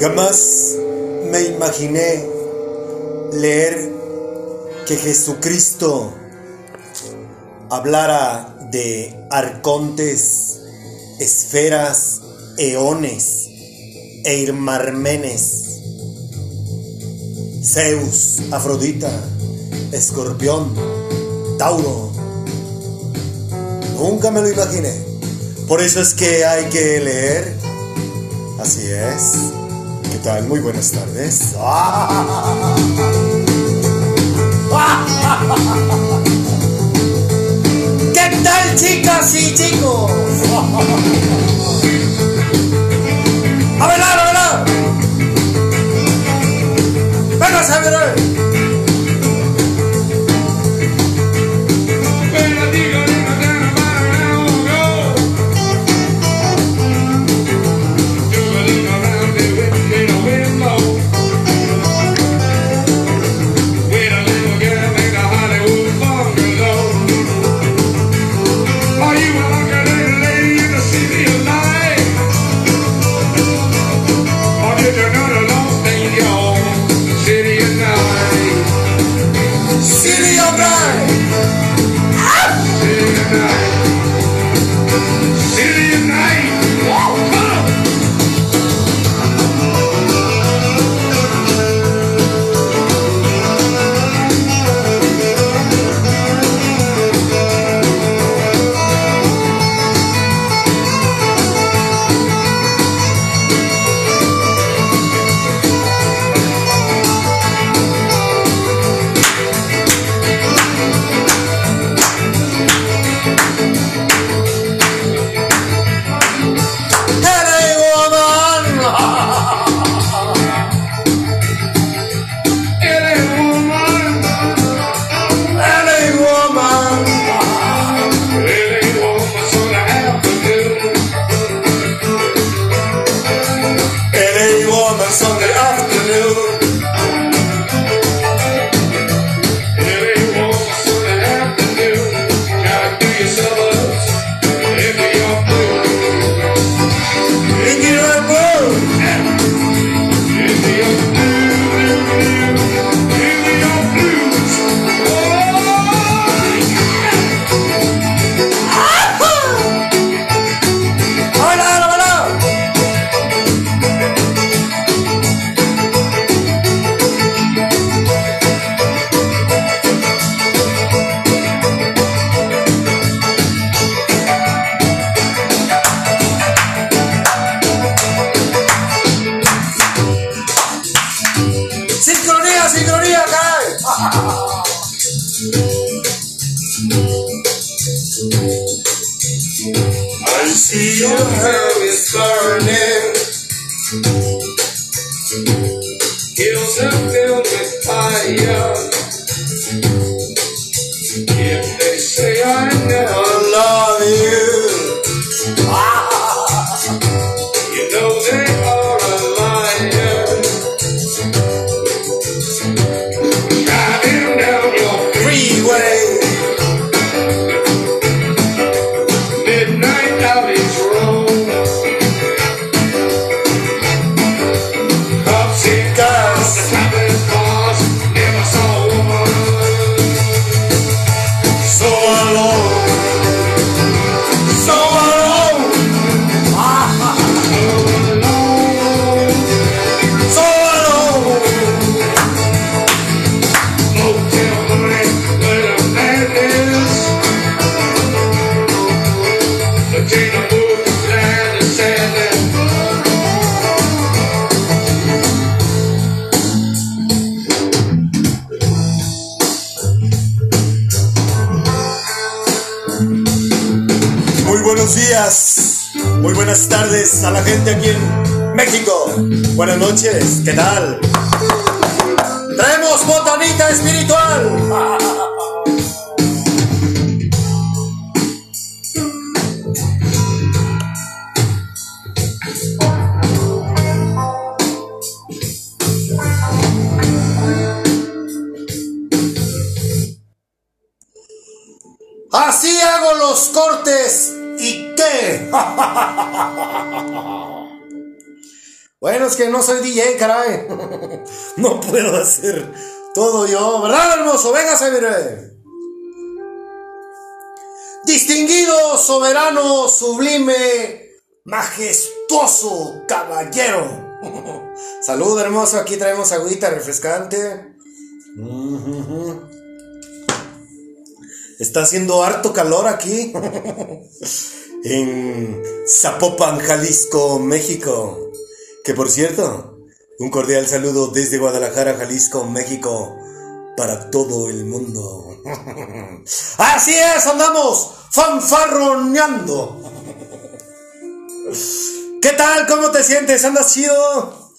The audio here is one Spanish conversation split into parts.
Jamás me imaginé leer que Jesucristo hablara de arcontes, esferas, eones e irmarmenes, Zeus, Afrodita, Escorpión, Tauro. Nunca me lo imaginé. Por eso es que hay que leer. Así es. ¿Qué tal? Muy buenas tardes. ¿Qué tal chicas y chicos? A a. Venga, a. ¿qué tal? Bueno, es que no soy DJ, caray. no puedo hacer todo yo, ¿verdad, hermoso? Véngase, mire. Distinguido, soberano, sublime, majestuoso caballero. Salud, hermoso. Aquí traemos agüita refrescante. Está haciendo harto calor aquí. en Zapopan, Jalisco, México. Que por cierto, un cordial saludo desde Guadalajara, Jalisco, México, para todo el mundo. Así es, andamos fanfarroneando. ¿Qué tal? ¿Cómo te sientes? ¿Andas chido?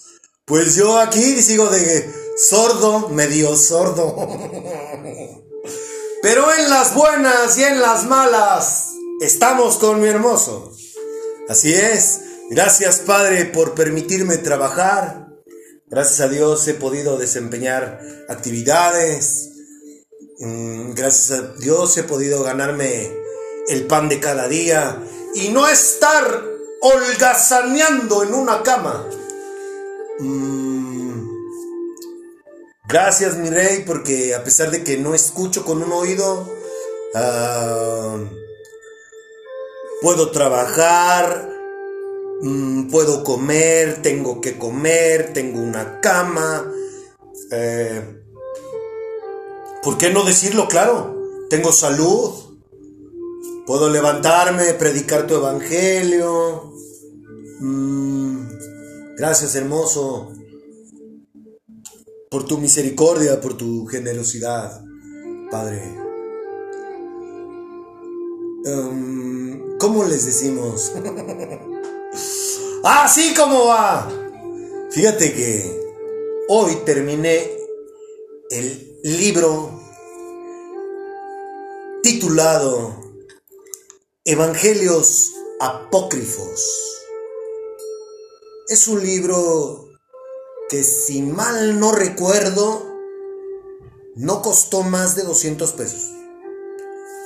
Pues yo aquí sigo de sordo, medio sordo. Pero en las buenas y en las malas estamos con mi hermoso. Así es. Gracias Padre por permitirme trabajar. Gracias a Dios he podido desempeñar actividades. Mm, gracias a Dios he podido ganarme el pan de cada día y no estar holgazaneando en una cama. Mm, gracias mi rey porque a pesar de que no escucho con un oído, ah, puedo trabajar, Mm, puedo comer, tengo que comer, tengo una cama. Eh, ¿Por qué no decirlo claro? Tengo salud. Puedo levantarme, predicar tu evangelio. Mm, gracias, hermoso, por tu misericordia, por tu generosidad, Padre. Em, ¿Cómo les decimos? Así como va. Fíjate que hoy terminé el libro titulado Evangelios Apócrifos. Es un libro que si mal no recuerdo, no costó más de 200 pesos.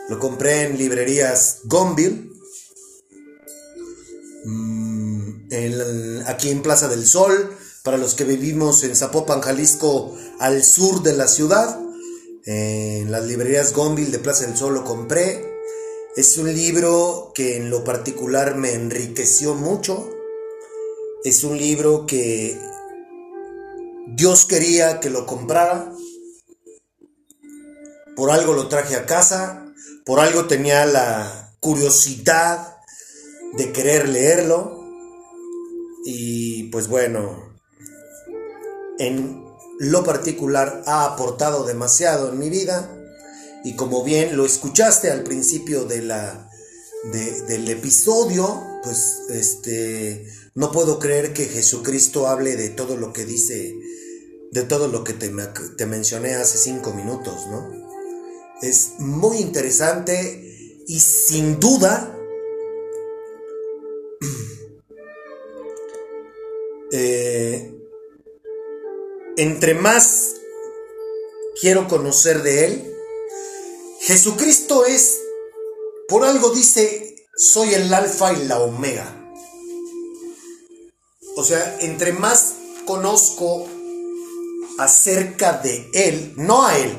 Lo compré en librerías Gonville. Aquí en Plaza del Sol, para los que vivimos en Zapopan, Jalisco, al sur de la ciudad. En las librerías Gonville de Plaza del Sol lo compré. Es un libro que en lo particular me enriqueció mucho. Es un libro que Dios quería que lo comprara. Por algo lo traje a casa. Por algo tenía la curiosidad de querer leerlo. Y pues bueno, en lo particular ha aportado demasiado en mi vida. Y como bien lo escuchaste al principio de la, del episodio, pues este, no puedo creer que Jesucristo hable de todo lo que dice, de todo lo que te, te mencioné hace cinco minutos, ¿no? Es muy interesante y sin duda Eh, entre más quiero conocer de Él, Jesucristo es, por algo dice, soy el alfa y la omega. O sea, entre más conozco acerca de Él, no a Él,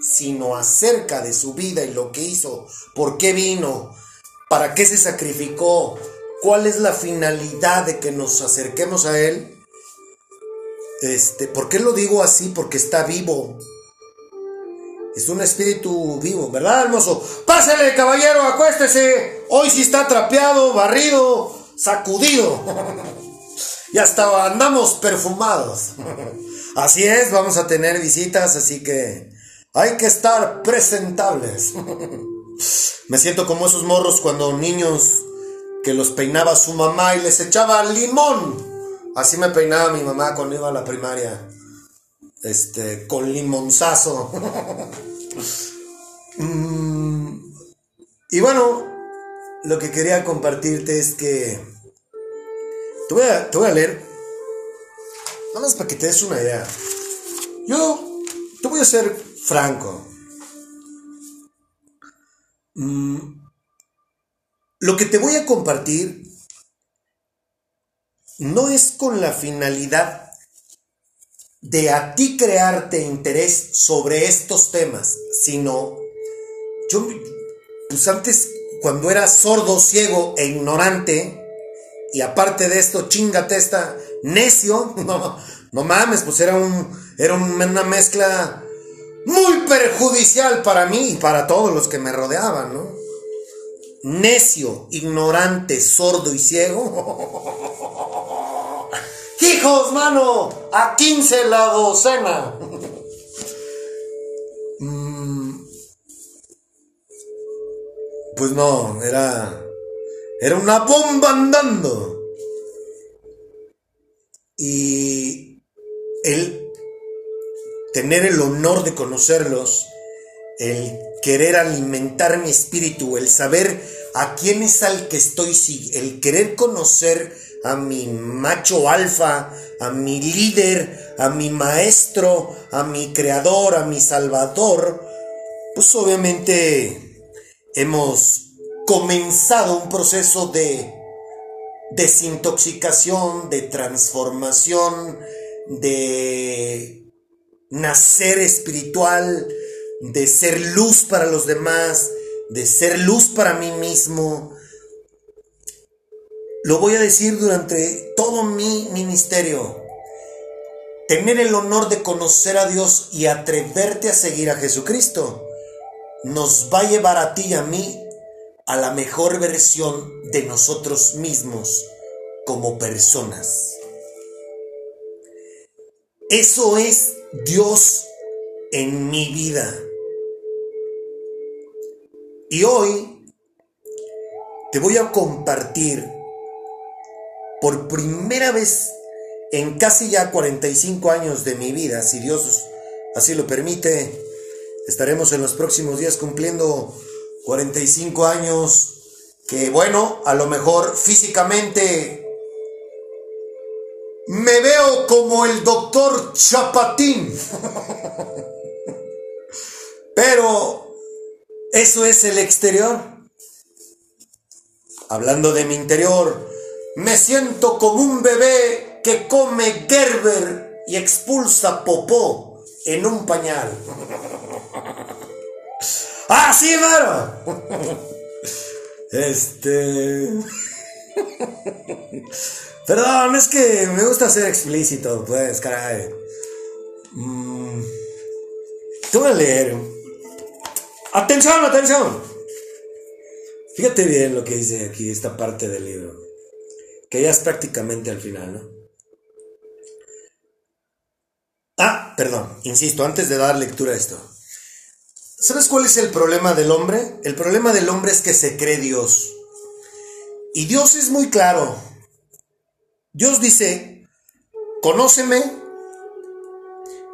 sino acerca de su vida y lo que hizo, por qué vino, para qué se sacrificó, ¿Cuál es la finalidad de que nos acerquemos a Él? Este, ¿Por qué lo digo así? Porque está vivo. Es un espíritu vivo, ¿verdad, hermoso? Pásele, caballero, acuéstese. Hoy sí está trapeado, barrido, sacudido. y hasta andamos perfumados. así es, vamos a tener visitas, así que hay que estar presentables. Me siento como esos morros cuando niños que los peinaba su mamá y les echaba limón. Así me peinaba mi mamá cuando iba a la primaria. Este, con limonzazo. Mm, y bueno, lo que quería compartirte es que... Te voy a, te voy a leer. Nada más para que te des una idea. Yo te voy a ser franco. Mm, lo que te voy a compartir no es con la finalidad de a ti crearte interés sobre estos temas, sino yo, pues antes, cuando era sordo, ciego e ignorante, y aparte de esto, chingate esta, necio, no, no mames, pues era, un, era una mezcla muy perjudicial para mí y para todos los que me rodeaban, ¿no? Necio, ignorante, sordo y ciego. Hijos, mano, a 15 la docena. Pues no, era era una bomba andando. Y el tener el honor de conocerlos, el querer alimentar mi espíritu, el saber a quién es al que estoy, el querer conocer a mi macho alfa, a mi líder, a mi maestro, a mi creador, a mi salvador, pues obviamente hemos comenzado un proceso de desintoxicación, de transformación, de nacer espiritual, de ser luz para los demás, de ser luz para mí mismo. Lo voy a decir durante todo mi ministerio. Tener el honor de conocer a Dios y atreverte a seguir a Jesucristo nos va a llevar a ti y a mí a la mejor versión de nosotros mismos como personas. Eso es Dios en mi vida. Y hoy te voy a compartir por primera vez en casi ya 45 años de mi vida, si Dios así lo permite, estaremos en los próximos días cumpliendo 45 años, que bueno, a lo mejor físicamente me veo como el doctor Chapatín. Pero eso es el exterior. Hablando de mi interior, me siento como un bebé que come Gerber y expulsa popó en un pañal. ¡Ah, sí, mano! Este. Perdón, es que me gusta ser explícito, pues, caray. Mm. Te voy a leer. Atención, atención. Fíjate bien lo que dice aquí esta parte del libro. Que ya es prácticamente al final, ¿no? Ah, perdón, insisto, antes de dar lectura a esto. ¿Sabes cuál es el problema del hombre? El problema del hombre es que se cree Dios. Y Dios es muy claro. Dios dice, conóceme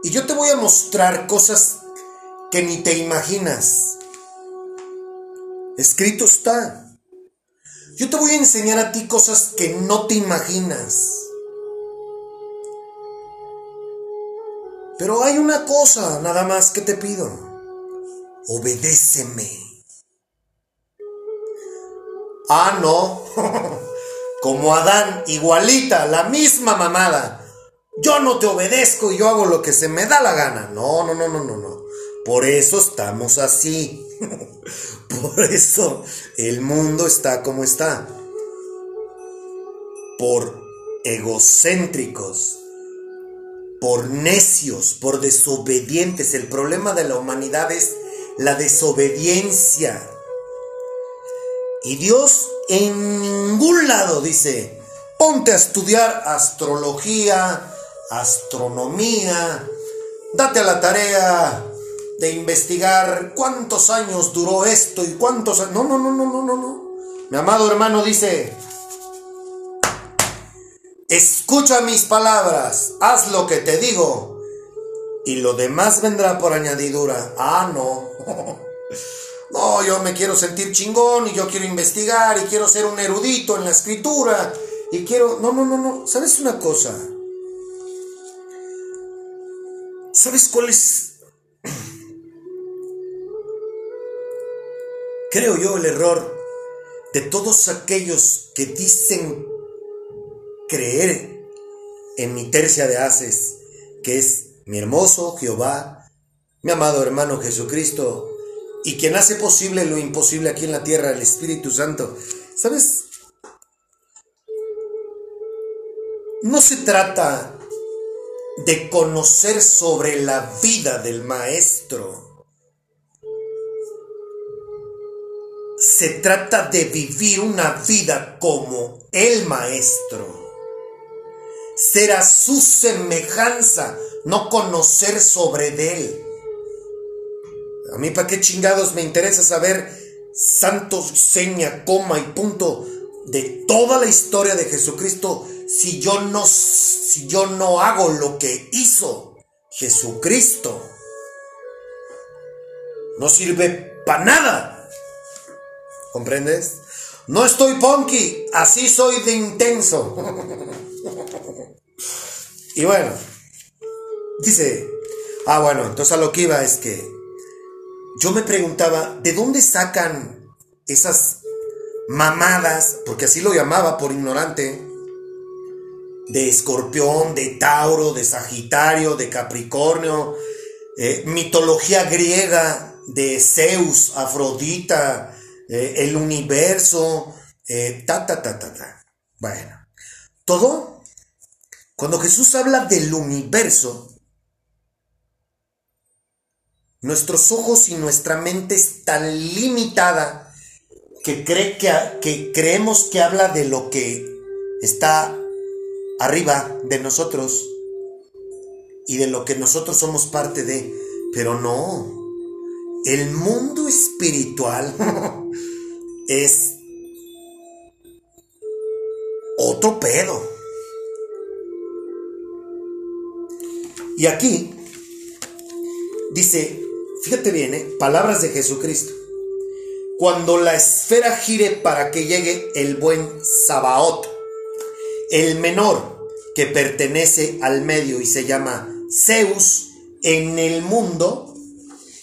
y yo te voy a mostrar cosas que ni te imaginas. Escrito está. Yo te voy a enseñar a ti cosas que no te imaginas. Pero hay una cosa nada más que te pido obedéceme. Ah, no. Como Adán, igualita, la misma mamada. Yo no te obedezco y yo hago lo que se me da la gana. No, no, no, no, no, no. Por eso estamos así. Por eso el mundo está como está. Por egocéntricos, por necios, por desobedientes. El problema de la humanidad es la desobediencia. Y Dios en ningún lado dice, ponte a estudiar astrología, astronomía, date a la tarea de investigar cuántos años duró esto y cuántos... No, no, no, no, no, no, no. Mi amado hermano dice, escucha mis palabras, haz lo que te digo y lo demás vendrá por añadidura. Ah, no. No, yo me quiero sentir chingón y yo quiero investigar y quiero ser un erudito en la escritura y quiero... No, no, no, no. ¿Sabes una cosa? ¿Sabes cuál es... Creo yo el error de todos aquellos que dicen creer en mi tercia de haces, que es mi hermoso Jehová, mi amado hermano Jesucristo, y quien hace posible lo imposible aquí en la tierra, el Espíritu Santo. ¿Sabes? No se trata de conocer sobre la vida del maestro. Se trata de vivir una vida como el maestro. Ser a su semejanza, no conocer sobre él. A mí, ¿para qué chingados me interesa saber santo, seña, coma y punto de toda la historia de Jesucristo si yo no, si yo no hago lo que hizo Jesucristo? No sirve para nada. ¿Comprendes? No estoy punky, así soy de intenso. y bueno, dice, ah bueno, entonces a lo que iba es que yo me preguntaba, ¿de dónde sacan esas mamadas, porque así lo llamaba por ignorante, de escorpión, de Tauro, de Sagitario, de Capricornio, eh, mitología griega de Zeus, Afrodita, eh, el universo, eh, ta, ta, ta, ta, ta. Bueno, todo, cuando Jesús habla del universo, nuestros ojos y nuestra mente es tan limitada que, cree que, que creemos que habla de lo que está arriba de nosotros y de lo que nosotros somos parte de, pero no. El mundo espiritual es otro pedo. Y aquí dice, fíjate bien, ¿eh? palabras de Jesucristo. Cuando la esfera gire para que llegue el buen Sabaoth, el menor que pertenece al medio y se llama Zeus en el mundo,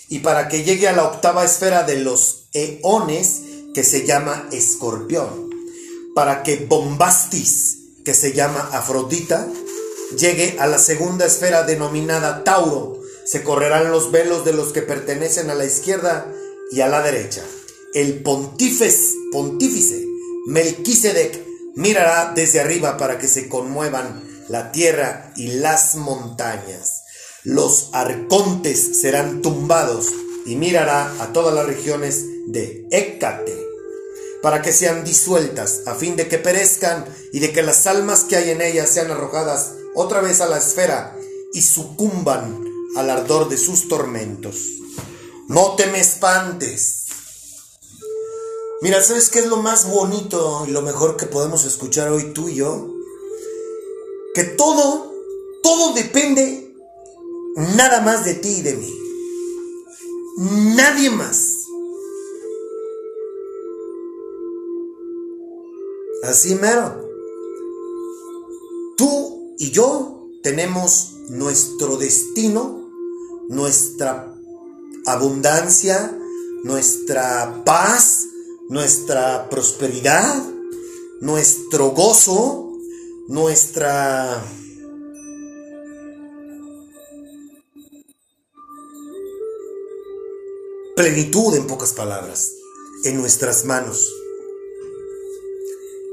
y para que llegue a la octava esfera de los eones, que se llama Escorpión, para que Bombastis, que se llama Afrodita, llegue a la segunda esfera denominada Tauro, se correrán los velos de los que pertenecen a la izquierda y a la derecha. El pontífice, pontífice Melquisedec mirará desde arriba para que se conmuevan la tierra y las montañas. Los arcontes serán tumbados y mirará a todas las regiones de Hécate para que sean disueltas, a fin de que perezcan y de que las almas que hay en ellas sean arrojadas otra vez a la esfera y sucumban al ardor de sus tormentos. No te me espantes. Mira, ¿sabes qué es lo más bonito y lo mejor que podemos escuchar hoy tú y yo? Que todo, todo depende nada más de ti y de mí. Nadie más. Así mero. Tú y yo tenemos nuestro destino nuestra abundancia, nuestra paz, nuestra prosperidad, nuestro gozo, nuestra plenitud en pocas palabras, en nuestras manos,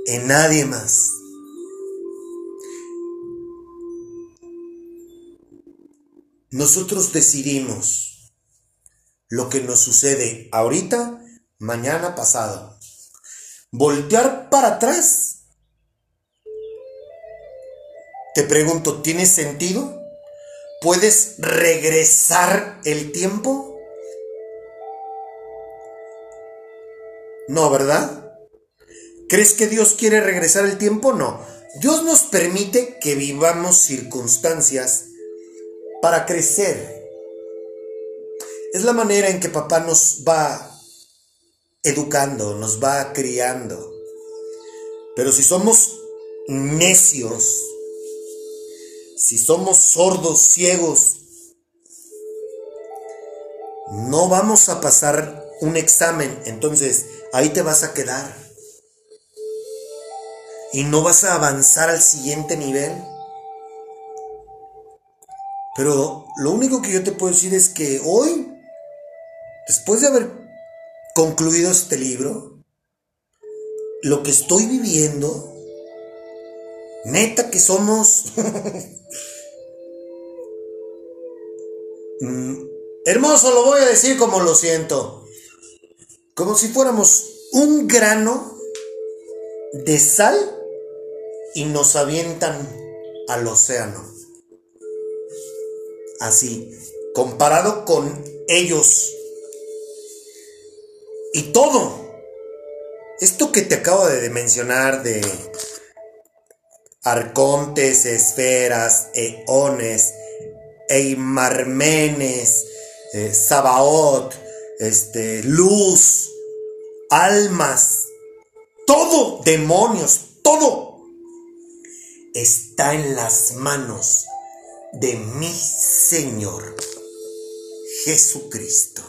en nadie más. Nosotros decidimos lo que nos sucede ahorita, mañana, pasado. Voltear para atrás. Te pregunto, ¿tiene sentido? ¿Puedes regresar el tiempo? No, ¿verdad? ¿Crees que Dios quiere regresar el tiempo? No. Dios nos permite que vivamos circunstancias para crecer. Es la manera en que papá nos va educando, nos va criando. Pero si somos necios, si somos sordos, ciegos, no vamos a pasar un examen, entonces ahí te vas a quedar. y no vas a avanzar al siguiente nivel. Pero lo único que yo te puedo decir es que hoy, después de haber concluido este libro, lo que estoy viviendo, neta que somos mm, hermoso, lo voy a decir como lo siento, como si fuéramos un grano de sal y nos avientan al océano. Así, comparado con ellos. Y todo. Esto que te acabo de mencionar de arcontes, esferas, eones, eimarmenes, eh, sabaot, este, luz, almas, todo, demonios, todo está en las manos de mi Señor Jesucristo.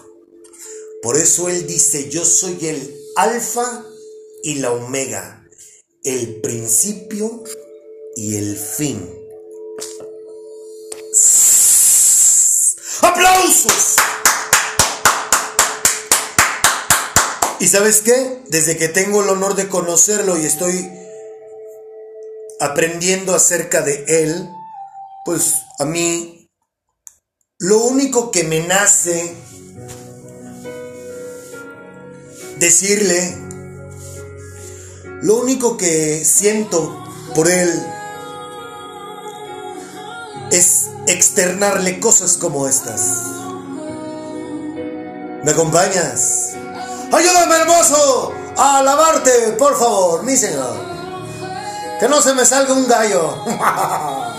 Por eso Él dice, yo soy el alfa y la omega, el principio y el fin. ¡Aplausos! ¿Y sabes qué? Desde que tengo el honor de conocerlo y estoy aprendiendo acerca de él, pues a mí lo único que me nace decirle, lo único que siento por él es externarle cosas como estas. ¿Me acompañas? Ayúdame, hermoso, a alabarte, por favor, mi Señor. Que no se me salga un gallo.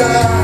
inside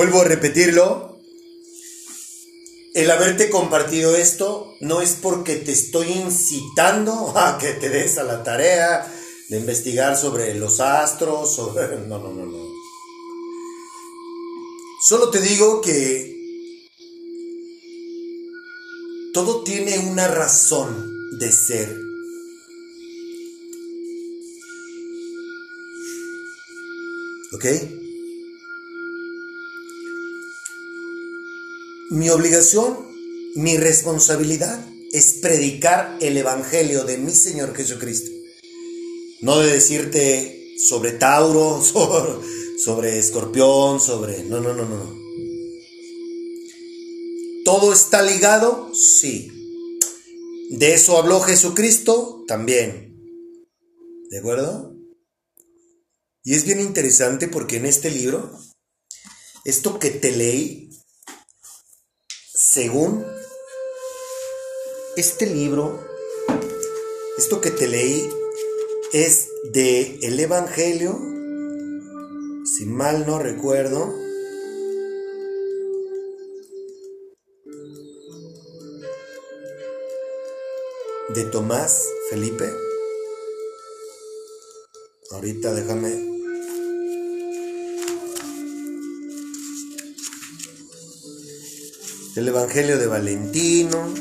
Vuelvo a repetirlo. El haberte compartido esto no es porque te estoy incitando a que te des a la tarea de investigar sobre los astros, sobre... No, no, no, no. Solo te digo que todo tiene una razón de ser. ¿Ok? Mi obligación, mi responsabilidad es predicar el Evangelio de mi Señor Jesucristo. No de decirte sobre Tauro, sobre, Escorpión, sobre... No, no, no, no. ¿Todo está ligado? Sí. ¿De eso habló Jesucristo? También. ¿De acuerdo? Y es bien interesante porque en este libro, esto que te leí, según este libro, esto que te leí es de el Evangelio, si mal no recuerdo, de Tomás Felipe. Ahorita déjame el Evangelio de Valentino.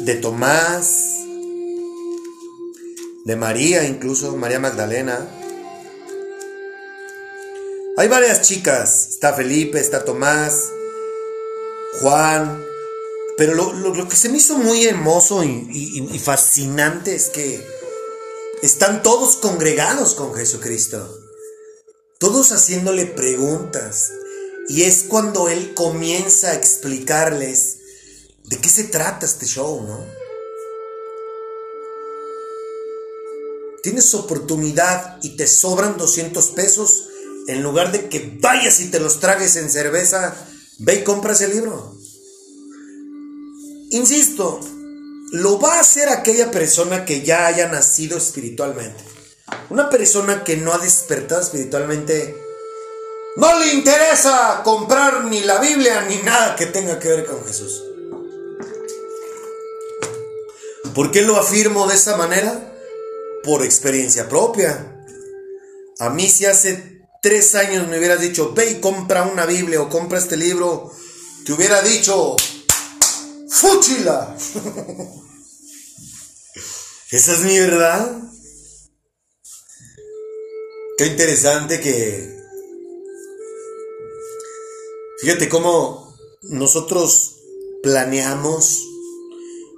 De Tomás, de María incluso, María Magdalena. Hay varias chicas, está Felipe, está Tomás, Juan, pero lo, que se me hizo muy hermoso y fascinante es que están todos congregados con Jesucristo, todos haciéndole preguntas. Y es cuando Él comienza a explicarles de qué se trata este show, ¿no? Tienes oportunidad y te sobran 200 pesos, en lugar de que vayas y te los tragues en cerveza, ve y compras el libro. Insisto, lo va a hacer aquella persona que ya haya nacido espiritualmente. Una persona que no ha despertado espiritualmente, no le interesa comprar ni la Biblia ni nada que tenga que ver con Jesús. ¿Por qué lo afirmo de esa manera? Por experiencia propia. A mí si hace tres años me hubieras dicho, ve y compra una Biblia o compra este libro, te hubiera dicho, ¡fúchila! Esa es mi verdad. Qué interesante que... Fíjate cómo nosotros planeamos,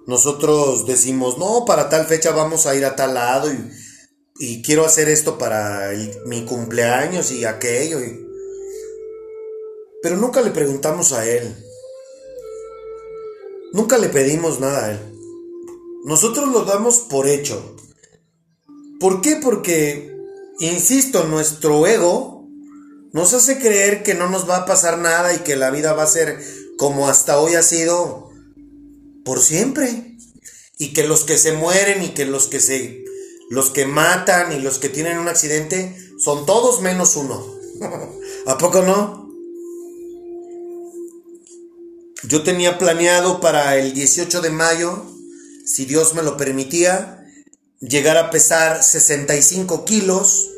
nosotros decimos, no, para tal fecha vamos a ir a tal lado y, quiero hacer esto para mi cumpleaños y aquello. pero nunca le preguntamos a él. Nunca le pedimos nada a él. Nosotros lo damos por hecho. ¿Por qué? Porque, insisto, nuestro ego nos hace creer que no nos va a pasar nada y que la vida va a ser como hasta hoy ha sido por siempre. Y que los que se mueren y que los que se los que matan y los que tienen un accidente son todos menos uno. ¿A poco no? Yo tenía planeado para el 18 de mayo si Dios me lo permitía, llegar a pesar 65 kilos.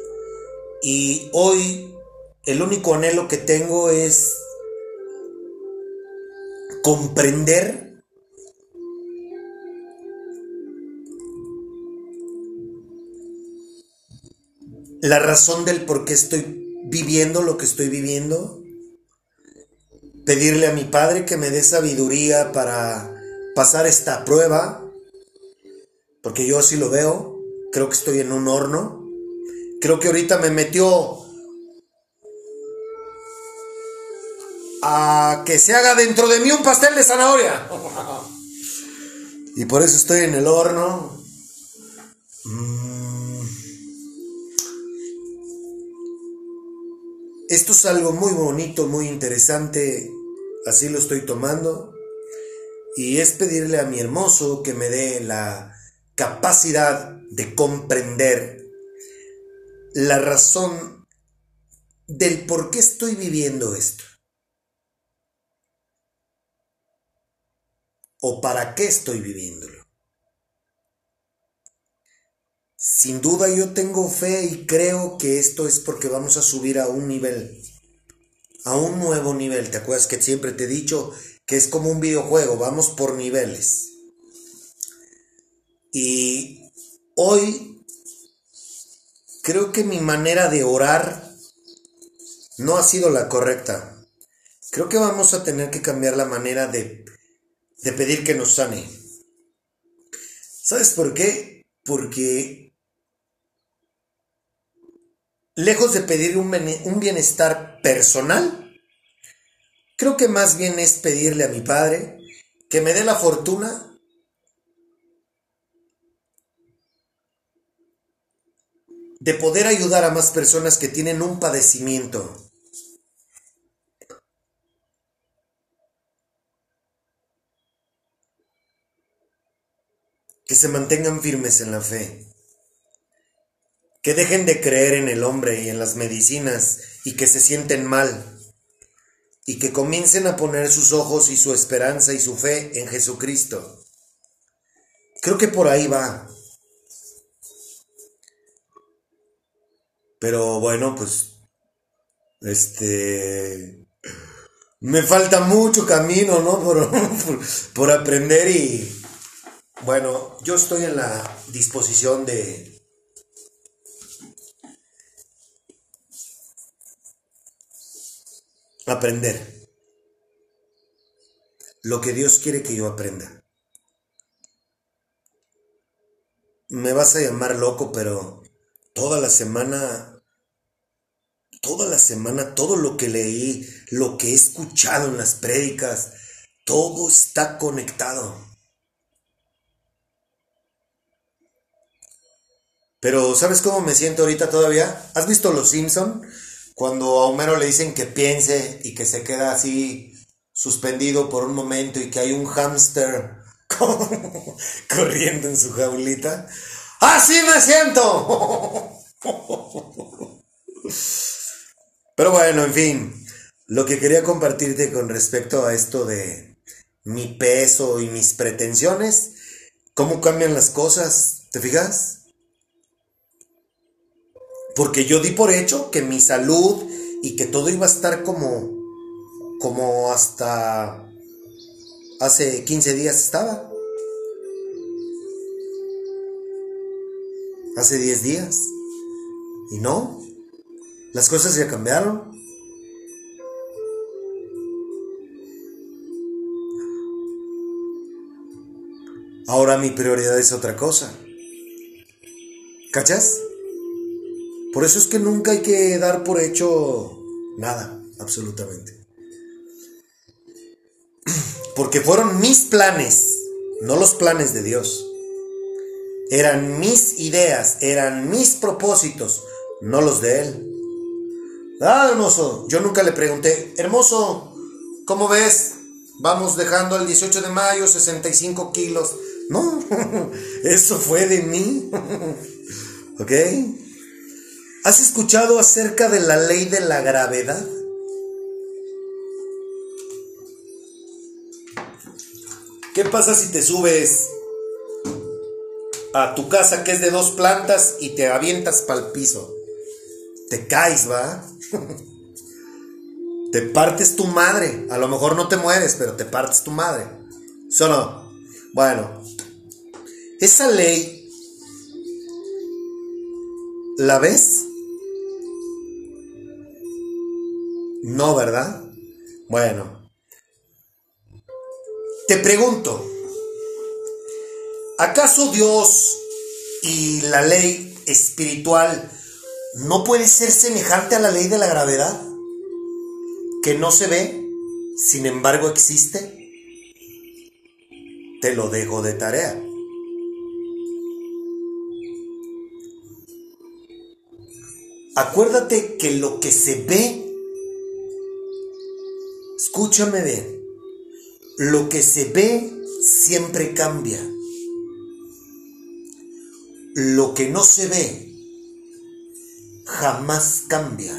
Y hoy el único anhelo que tengo es comprender la razón del por qué estoy viviendo lo que estoy viviendo, pedirle a mi Padre que me dé sabiduría para pasar esta prueba porque yo así lo veo, creo que estoy en un horno, creo que ahorita me metió a que se haga dentro de mí un pastel de zanahoria. y por eso estoy en el horno. Mm. Esto es algo muy bonito, muy interesante, así lo estoy tomando. Y es pedirle a mi hermoso que me dé la capacidad de comprender la razón del por qué estoy viviendo esto. O para qué estoy viviéndolo. Sin duda yo tengo fe y creo que esto es porque vamos a subir a un nivel, a un nuevo nivel. ¿Te acuerdas que siempre te he dicho que es como un videojuego, vamos por niveles? Y hoy creo que mi manera de orar no ha sido la correcta. Creo que vamos a tener que cambiar la manera de, de pedir que nos sane. ¿Sabes por qué? Porque lejos de pedir un, bienestar personal, creo que más bien es pedirle a mi Padre que me dé la fortuna de poder ayudar a más personas que tienen un padecimiento. Que se mantengan firmes en la fe. Que dejen de creer en el hombre y en las medicinas y que se sienten mal. Y que comiencen a poner sus ojos y su esperanza y su fe en Jesucristo. Creo que por ahí va. Pero bueno, pues, este, me falta mucho camino, ¿no? Por, aprender y, bueno, yo estoy en la disposición de aprender lo que Dios quiere que yo aprenda. Me vas a llamar loco, pero toda la semana, toda la semana, todo lo que leí, lo que he escuchado en las prédicas, todo está conectado. Pero ¿sabes cómo me siento ahorita todavía? ¿Has visto Los Simpson? Cuando a Homero le dicen que piense y que se queda así suspendido por un momento y que hay un hámster corriendo en su jaulita. Así me siento. Pero bueno, en fin, lo que quería compartirte con respecto a esto de mi peso y mis pretensiones, cómo cambian las cosas, ¿te fijas? Porque yo di por hecho que mi salud y que todo iba a estar como como hasta hace 15 días estaba. Hace 10 días. Y no, las cosas ya cambiaron. Ahora mi prioridad es otra cosa. ¿Cachas? Por eso es que nunca hay que dar por hecho nada, absolutamente. Porque fueron mis planes, no los planes de Dios. Eran mis ideas, eran mis propósitos, no los de él. Ah, hermoso. Yo nunca le pregunté, hermoso, ¿cómo ves? Vamos dejando el 18 de mayo 65 kilos. No, eso fue de mí. ¿Ok? ¿Has escuchado acerca de la ley de la gravedad? ¿Qué pasa si te subes a tu casa que es de dos plantas y te avientas para el piso. Te caes, ¿va? te partes tu madre. A lo mejor no te mueres, pero te partes tu madre. ¿Solo? Bueno, esa ley, ¿la ves? No, ¿verdad? Bueno, te pregunto, ¿Acaso Dios y la ley espiritual no puede ser semejante a la ley de la gravedad? Que no se ve, sin embargo existe. Te lo dejo de tarea. Acuérdate que lo que se ve, escúchame bien, lo que se ve siempre cambia lo que no se ve jamás cambia.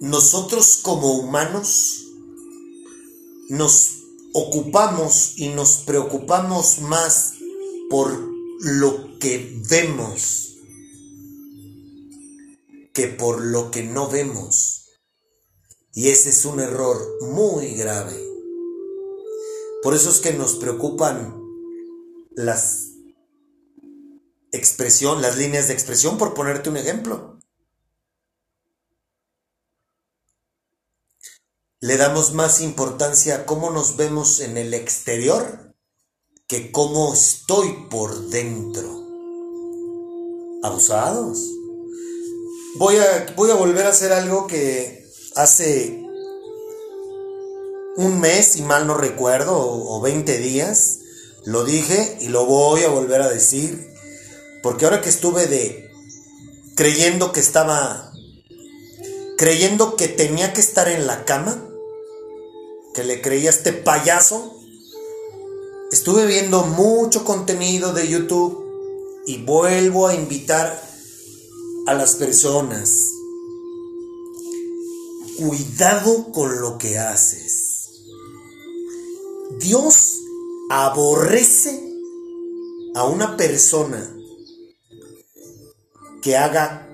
Nosotros como humanos nos ocupamos y nos preocupamos más por lo que vemos que por lo que no vemos. Y ese es un error muy grave. Por eso es que nos preocupan las expresión, las líneas de expresión, por ponerte un ejemplo. Le damos más importancia a cómo nos vemos en el exterior que cómo estoy por dentro. Abusados. Voy a, voy a volver a hacer algo que hace un mes, y mal no recuerdo, o, o 20 días, lo dije y lo voy a volver a decir. Porque ahora que estuve de creyendo que estaba creyendo que tenía que estar en la cama, que le creía a este payaso, estuve viendo mucho contenido de YouTube y vuelvo a invitar a las personas. Cuidado con lo que haces. Dios aborrece a una persona que haga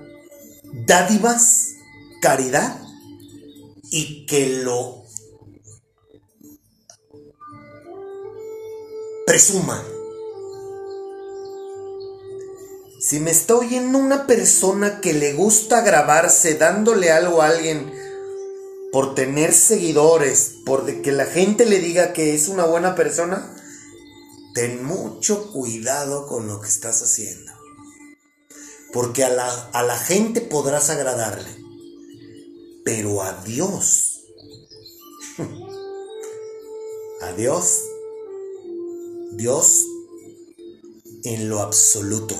dádivas, caridad y que lo presuma. Si me está oyendo una persona que le gusta grabarse dándole algo a alguien por tener seguidores, por que la gente le diga que es una buena persona, ten mucho cuidado con lo que estás haciendo. Porque a la, a la gente podrás agradarle, pero a Dios, a Dios, Dios en lo absoluto.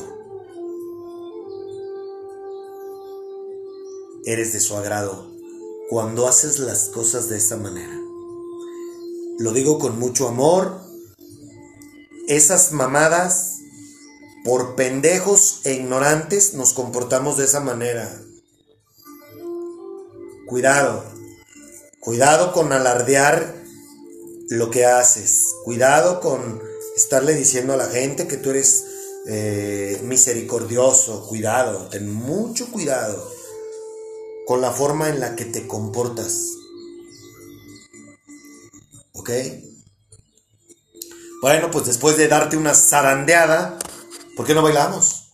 Eres de su agrado cuando haces las cosas de esa manera. Lo digo con mucho amor. Esas mamadas por pendejos e ignorantes nos comportamos de esa manera. Cuidado, cuidado con alardear lo que haces, cuidado con estarle diciendo a la gente que tú eres eh, misericordioso, cuidado, ten mucho cuidado con la forma en la que te comportas. ¿Ok? Bueno, pues después de darte una zarandeada, ¿Por qué no bailamos?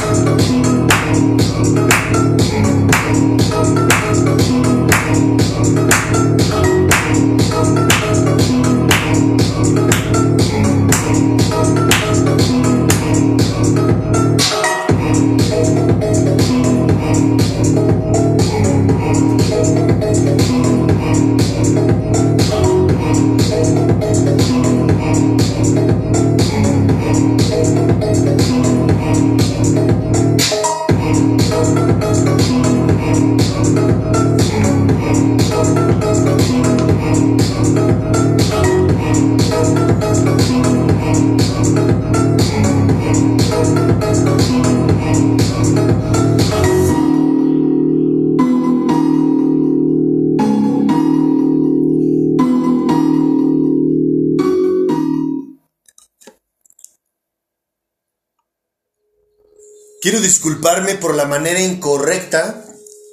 Thank you. Disculparme por la manera incorrecta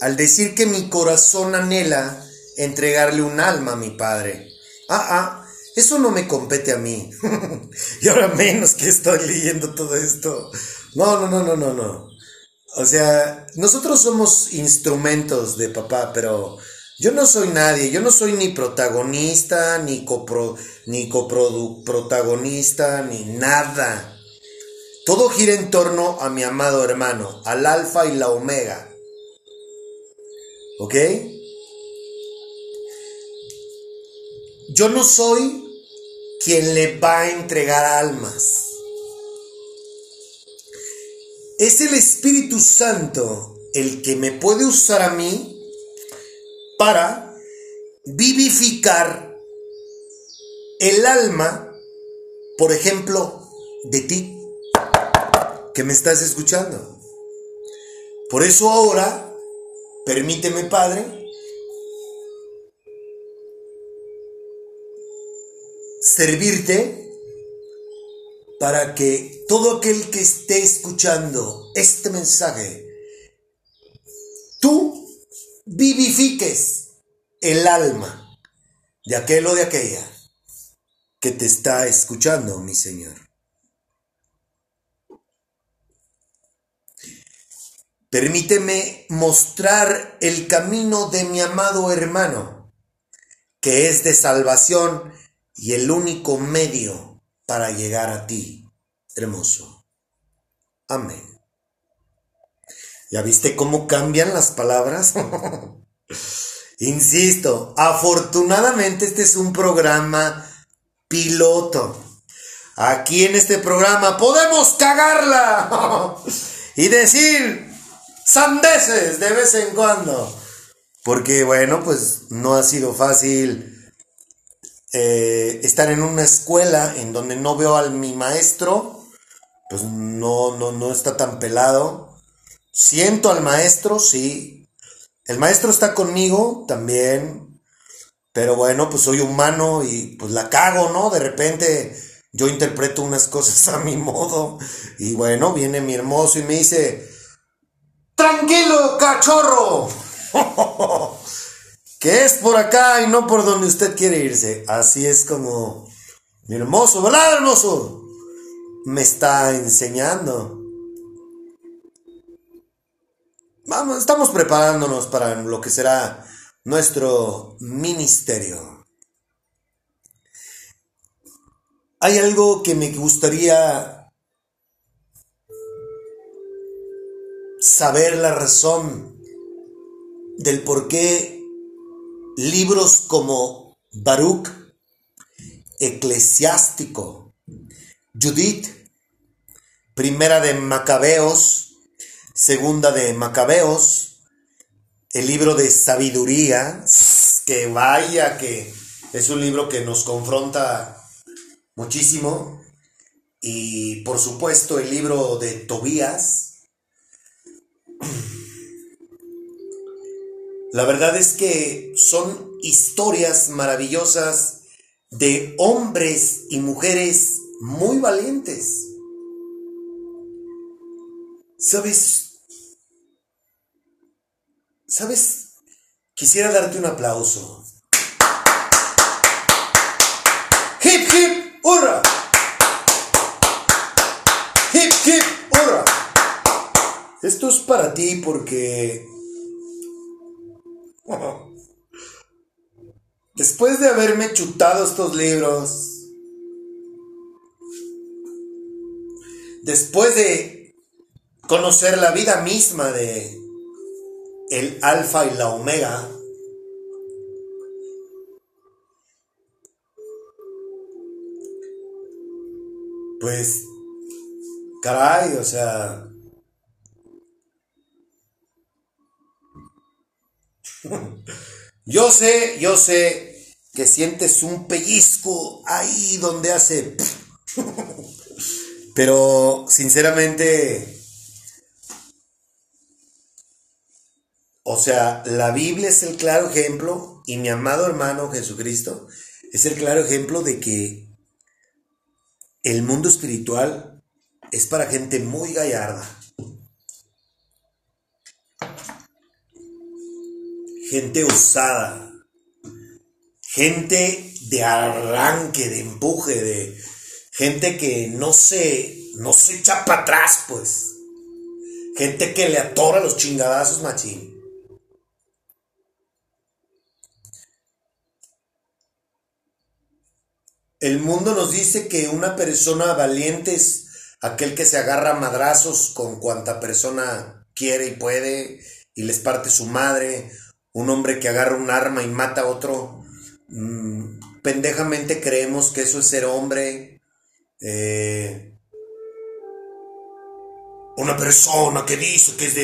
al decir que mi corazón anhela entregarle un alma a mi padre. Ah, ah, eso no me compete a mí. y ahora menos que estoy leyendo todo esto. No, no, no, no, no, no. O sea, nosotros somos instrumentos de papá, pero yo no soy nadie, yo no soy ni protagonista, ni, copro, ni coprotagonista, ni nada. Todo gira en torno a mi amado hermano, al alfa y la omega. ¿Ok? Yo no soy quien le va a entregar almas. Es el Espíritu Santo el que me puede usar a mí para vivificar el alma, por ejemplo, de ti que me estás escuchando. Por eso ahora, permíteme, Padre, servirte para que todo aquel que esté escuchando este mensaje, tú vivifiques el alma de aquel o de aquella que te está escuchando, mi Señor. Permíteme mostrar el camino de mi amado hermano, que es de salvación y el único medio para llegar a ti, hermoso. Amén. ¿Ya viste cómo cambian las palabras? Insisto, afortunadamente este es un programa piloto. Aquí en este programa podemos cagarla y decir, sandeces de vez en cuando. Porque bueno, pues no ha sido fácil eh, estar en una escuela en donde no veo a mi maestro. Pues no, no, no está tan pelado. Siento al maestro, sí. El maestro está conmigo también. Pero bueno, pues soy humano y pues la cago, ¿no? De repente yo interpreto unas cosas a mi modo. Y bueno, viene mi hermoso y me dice, Tranquilo, cachorro. que es por acá y no por donde usted quiere irse. Así es como mi hermoso, ¿verdad, hermoso? Me está enseñando. Vamos, estamos preparándonos para lo que será nuestro ministerio. Hay algo que me gustaría saber la razón del por qué libros como Baruch, Eclesiástico, Judith, Primera de Macabeos, Segunda de Macabeos, el libro de Sabiduría, que vaya que es un libro que nos confronta muchísimo, y por supuesto el libro de Tobías, la verdad es que son historias maravillosas de hombres y mujeres muy valientes. ¿Sabes? ¿Sabes? Quisiera darte un aplauso. Para ti porque Después de haberme chutado estos libros, después de conocer la vida misma de el alfa y la omega, pues, caray, o sea, yo sé, yo sé que sientes un pellizco ahí donde hace... Pero sinceramente, o sea, la Biblia es el claro ejemplo y mi amado hermano Jesucristo es el claro ejemplo de que el mundo espiritual es para gente muy gallarda. Gente osada, gente de arranque, de empuje, de gente que no se, no se echa para atrás, pues. Gente que le atora los chingadazos, machín. El mundo nos dice que una persona valiente es aquel que se agarra madrazos con cuanta persona quiere y puede y les parte su madre. Un hombre que agarra un arma y mata a otro. Mm, pendejamente creemos que eso es ser hombre. Eh, una persona que dice que es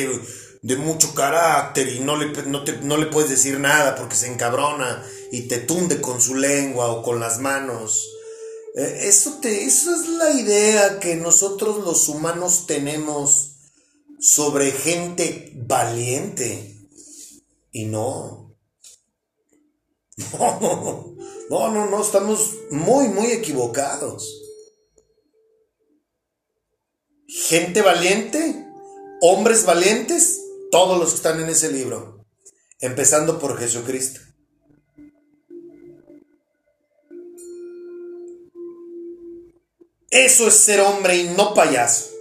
de, mucho carácter y no le, no, no le puedes decir nada porque se encabrona y te tunde con su lengua o con las manos. Eh, eso, te, eso es la idea que nosotros los humanos tenemos sobre gente valiente. Y no. No, no, no, estamos muy, muy equivocados. Gente valiente, hombres valientes, todos los que están en ese libro, empezando por Jesucristo. Eso es ser hombre y no payaso.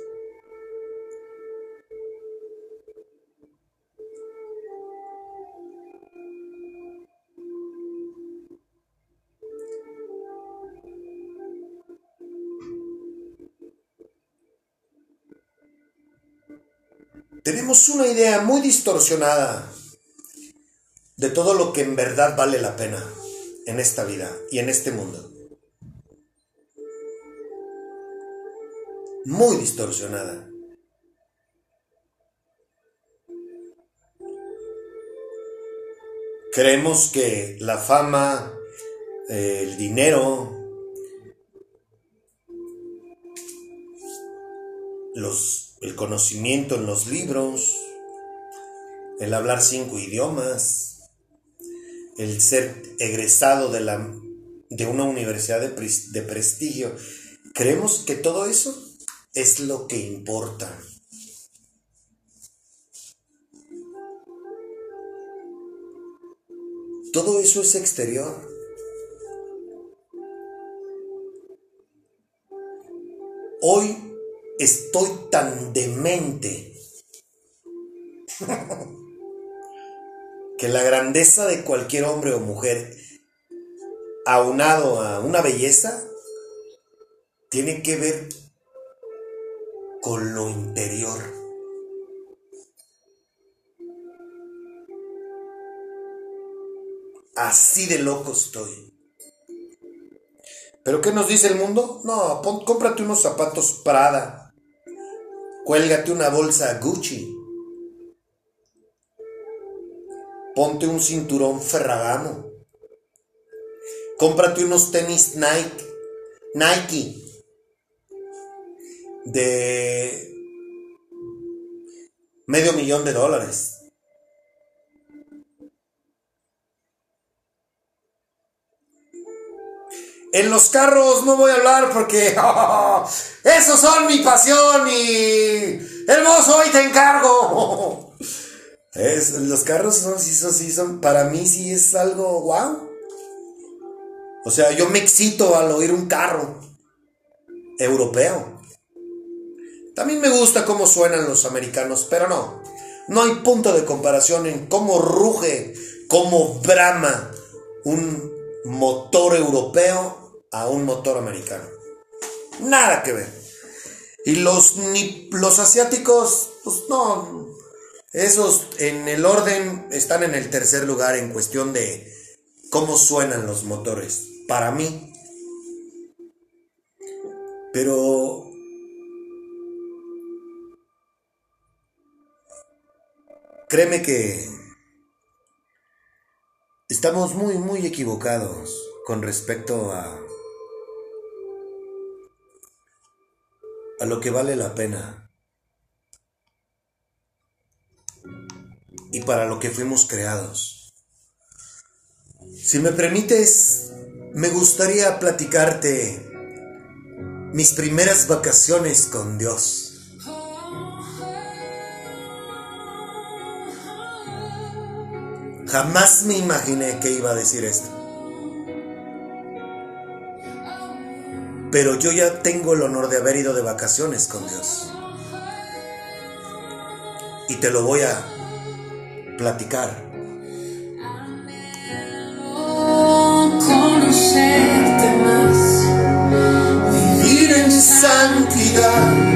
Una idea muy distorsionada de todo lo que en verdad vale la pena en esta vida y en este mundo. muy distorsionada. Creemos que la fama, el dinero, los, el conocimiento en los libros, el hablar cinco idiomas, el ser egresado de, la, de una universidad de, de prestigio, creemos que todo eso es lo que importa. Todo eso es exterior. Hoy estoy tan demente que la grandeza de cualquier hombre o mujer, aunado a una belleza, tiene que ver con lo interior. Así de loco estoy. ¿Pero qué nos dice el mundo? No, cómprate unos zapatos Prada. Cuélgate una bolsa Gucci. Ponte un cinturón Ferragamo. Cómprate unos tenis Nike. Nike de medio millón de dólares. En los carros no voy a hablar porque esos son mi pasión y hermoso hoy te encargo. Es, los carros son, sí, son, sí, son, para mí sí es algo wow. O sea, yo me excito al oír un carro europeo. También me gusta cómo suenan los americanos, pero no. No hay punto de comparación en cómo ruge, cómo brama un motor europeo a un motor americano. Nada que ver. Y los, los asiáticos, pues no. Esos en el orden están en el tercer lugar en cuestión de cómo suenan los motores. Para mí. Pero Créeme que estamos muy, muy equivocados con respecto a, a lo que vale la pena y para lo que fuimos creados. Si me permites, me gustaría platicarte mis primeras vacaciones con Dios. Jamás me imaginé que iba a decir esto. pero yo ya tengo el honor de haber ido de vacaciones con Dios. Y te lo voy a platicar. Conocerte más, vivir en santidad.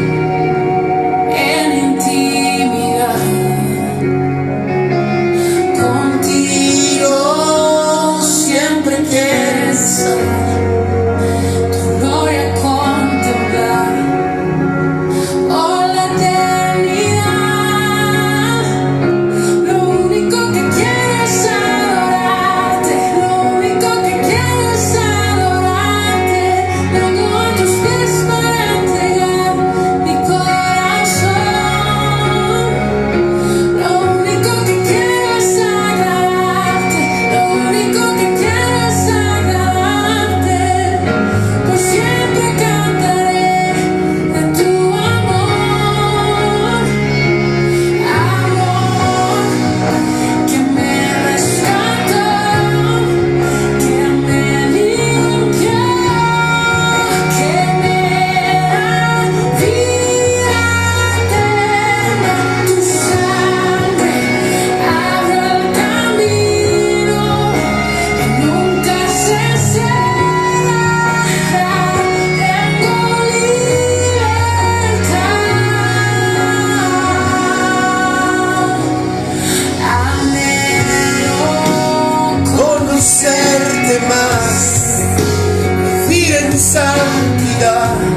santidad